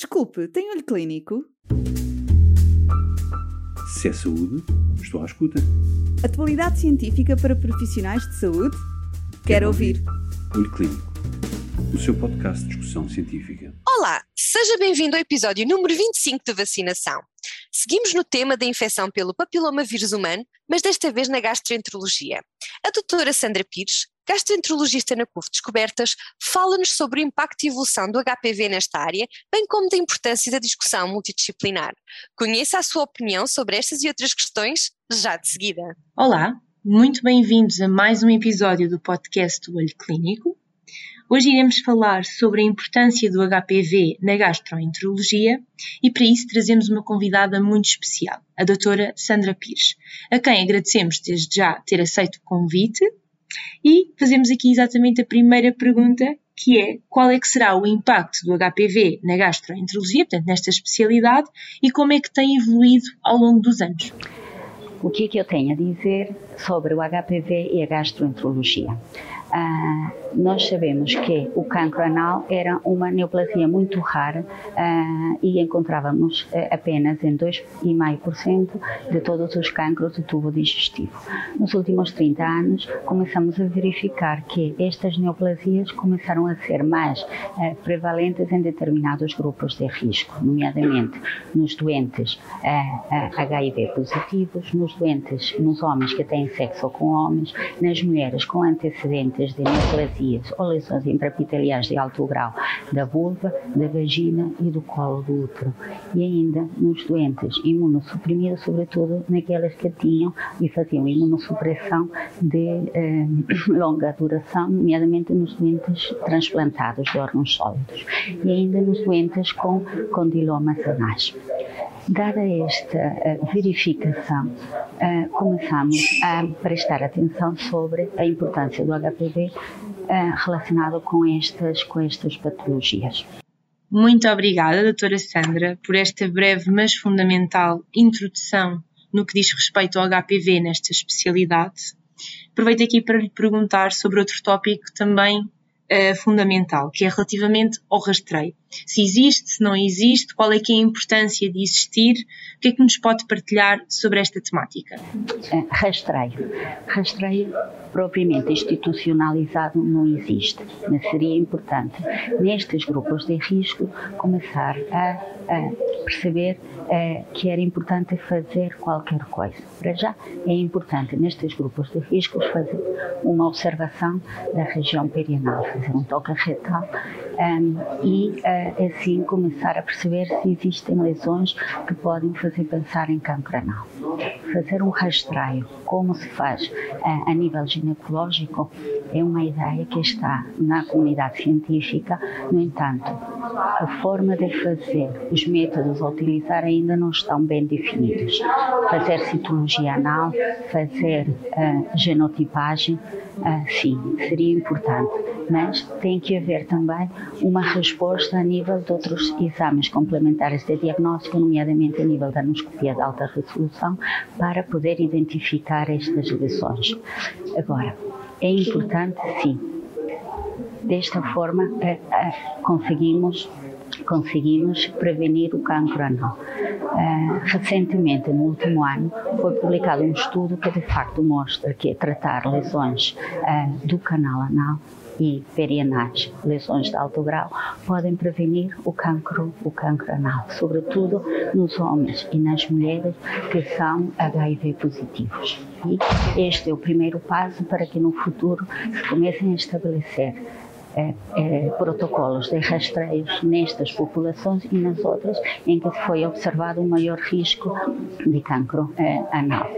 Desculpe, tem olho clínico? Se é saúde, estou à escuta. Atualidade científica para profissionais de saúde? Quero ouvir. Olho Clínico, o seu podcast de discussão científica. Olá, seja bem-vindo ao episódio número 25 de vacinação. Seguimos no tema da infecção pelo papiloma vírus humano, mas desta vez na gastroenterologia. A doutora Sandra Pires, gastroenterologista na CUF Descobertas, fala-nos sobre o impacto e evolução do HPV nesta área, bem como da importância da discussão multidisciplinar. Conheça a sua opinião sobre estas e outras questões já de seguida. Olá, muito bem-vindos a mais um episódio do podcast do Olho Clínico. Hoje iremos falar sobre a importância do HPV na gastroenterologia e para isso trazemos uma convidada muito especial, a doutora Sandra Pires, a quem agradecemos desde já ter aceito o convite e fazemos aqui exatamente a primeira pergunta, que é qual é que será o impacto do HPV na gastroenterologia, portanto nesta especialidade, e como é que tem evoluído ao longo dos anos. O que é que eu tenho a dizer sobre o HPV e a gastroenterologia? Ah, nós sabemos que o cancro anal era uma neoplasia muito rara ah, e encontrávamos ah, apenas em 2,5% de todos os cancros do tubo digestivo. Nos últimos 30 anos, começamos a verificar que estas neoplasias começaram a ser mais ah, prevalentes em determinados grupos de risco, nomeadamente nos doentes HIV positivos, nos doentes, nos homens que têm sexo com homens, nas mulheres com antecedentes de neoplasias ou lesões intraepiteliais de alto grau da vulva, da vagina e do colo do útero. E ainda nos doentes imunossuprimidos, sobretudo naquelas que tinham e faziam imunossupressão de eh, longa duração, nomeadamente nos doentes transplantados de órgãos sólidos e ainda nos doentes com condilomas anais. Dada esta uh, verificação, uh, começamos a prestar atenção sobre a importância do HPV uh, relacionado com estas, com estas patologias. Muito obrigada, doutora Sandra, por esta breve mas fundamental introdução no que diz respeito ao HPV nesta especialidade. Aproveito aqui para lhe perguntar sobre outro tópico também uh, fundamental, que é relativamente ao rastreio. Se existe, se não existe, qual é que é a importância de existir, o que é que nos pode partilhar sobre esta temática? Uh, rastreio. Rastreio propriamente institucionalizado não existe, mas seria importante nestes grupos de risco começar a, a perceber eh, que era importante fazer qualquer coisa. Para já é importante nestes grupos de risco fazer uma observação da região perianal, fazer um toque retal um, e uh, assim começar a perceber se existem lesões que podem fazer pensar em cancro anal. Fazer um rastreio, como se faz uh, a nível ginecológico, é uma ideia que está na comunidade científica, no entanto, a forma de fazer, os métodos a utilizar ainda não estão bem definidos. Fazer citologia anal, fazer uh, genotipagem, sim, seria importante, mas tem que haver também uma resposta a nível de outros exames complementares de diagnóstico, nomeadamente a nível da anoscopia de alta resolução, para poder identificar estas lesões. Agora, é importante, sim, desta forma eh, eh, conseguimos conseguimos prevenir o cancro anal. Uh, recentemente, no último ano, foi publicado um estudo que de facto mostra que tratar lesões uh, do canal anal e perianais, lesões de alto grau, podem prevenir o cancro, o cancro anal, sobretudo nos homens e nas mulheres que são HIV positivos. E este é o primeiro passo para que no futuro se comecem a estabelecer é, é, protocolos de rastreios nestas populações e nas outras em que foi observado um maior risco de cancro é, anal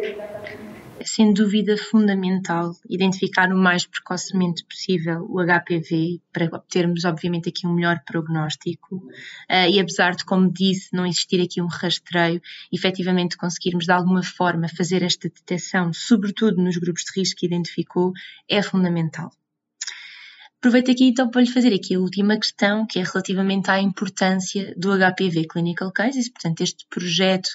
é sem dúvida fundamental identificar o mais precocemente possível o HPV para obtermos, obviamente, aqui um melhor prognóstico. Uh, e apesar de, como disse, não existir aqui um rastreio, efetivamente conseguirmos de alguma forma fazer esta detecção, sobretudo nos grupos de risco que identificou, é fundamental. Aproveito aqui então para lhe fazer aqui a última questão, que é relativamente à importância do HPV Clinical Cases, portanto, este projeto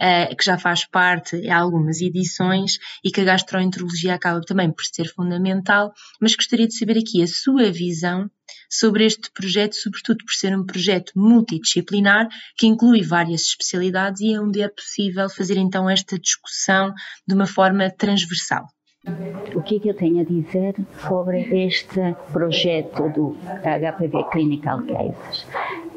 uh, que já faz parte de algumas edições e que a gastroenterologia acaba também por ser fundamental, mas gostaria de saber aqui a sua visão sobre este projeto, sobretudo por ser um projeto multidisciplinar que inclui várias especialidades e é onde é possível fazer então esta discussão de uma forma transversal. O que, é que eu tenho a dizer sobre este projeto do HPV Clinical Cases?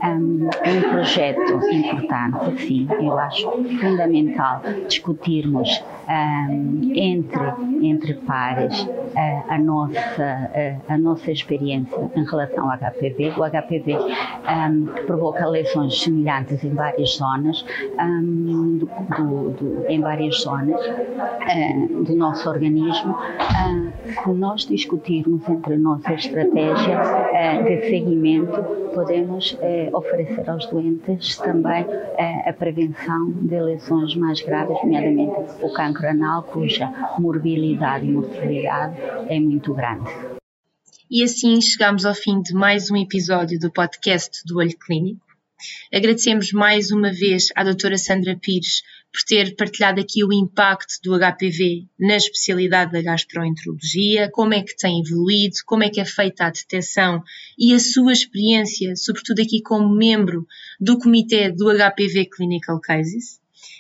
Um, um projeto importante, sim, eu acho fundamental discutirmos um, entre, entre pares uh, a, nossa, uh, a nossa experiência em relação ao HPV. O HPV um, provoca lesões semelhantes em várias zonas, do, do, do, em várias zonas uh, do nosso organismo. se nós discutirmos entre nós a estratégia de seguimento, podemos oferecer aos doentes também a prevenção de lesões mais graves, nomeadamente o cancro anal, cuja morbilidade e mortalidade é muito grande. E assim chegamos ao fim de mais um episódio do podcast do Olho Clínico. Agradecemos mais uma vez à doutora Sandra Pires por ter partilhado aqui o impacto do HPV na especialidade da gastroenterologia, como é que tem evoluído, como é que é feita a detecção e a sua experiência, sobretudo aqui como membro do comitê do HPV Clinical Cases.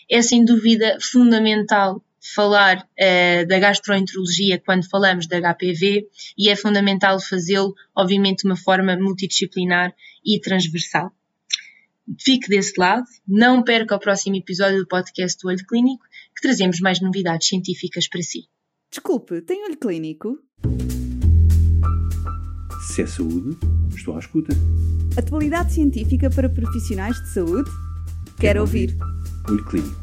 É sem dúvida fundamental falar uh, da gastroenterologia quando falamos da HPV e é fundamental fazê-lo, obviamente, de uma forma multidisciplinar e transversal. Fique desse lado, não perca o próximo episódio do podcast do Olho Clínico, que trazemos mais novidades científicas para si. Desculpe, tem olho clínico? Se é saúde, estou à escuta. Atualidade científica para profissionais de saúde? Quero, Quero ouvir. ouvir. Olho Clínico,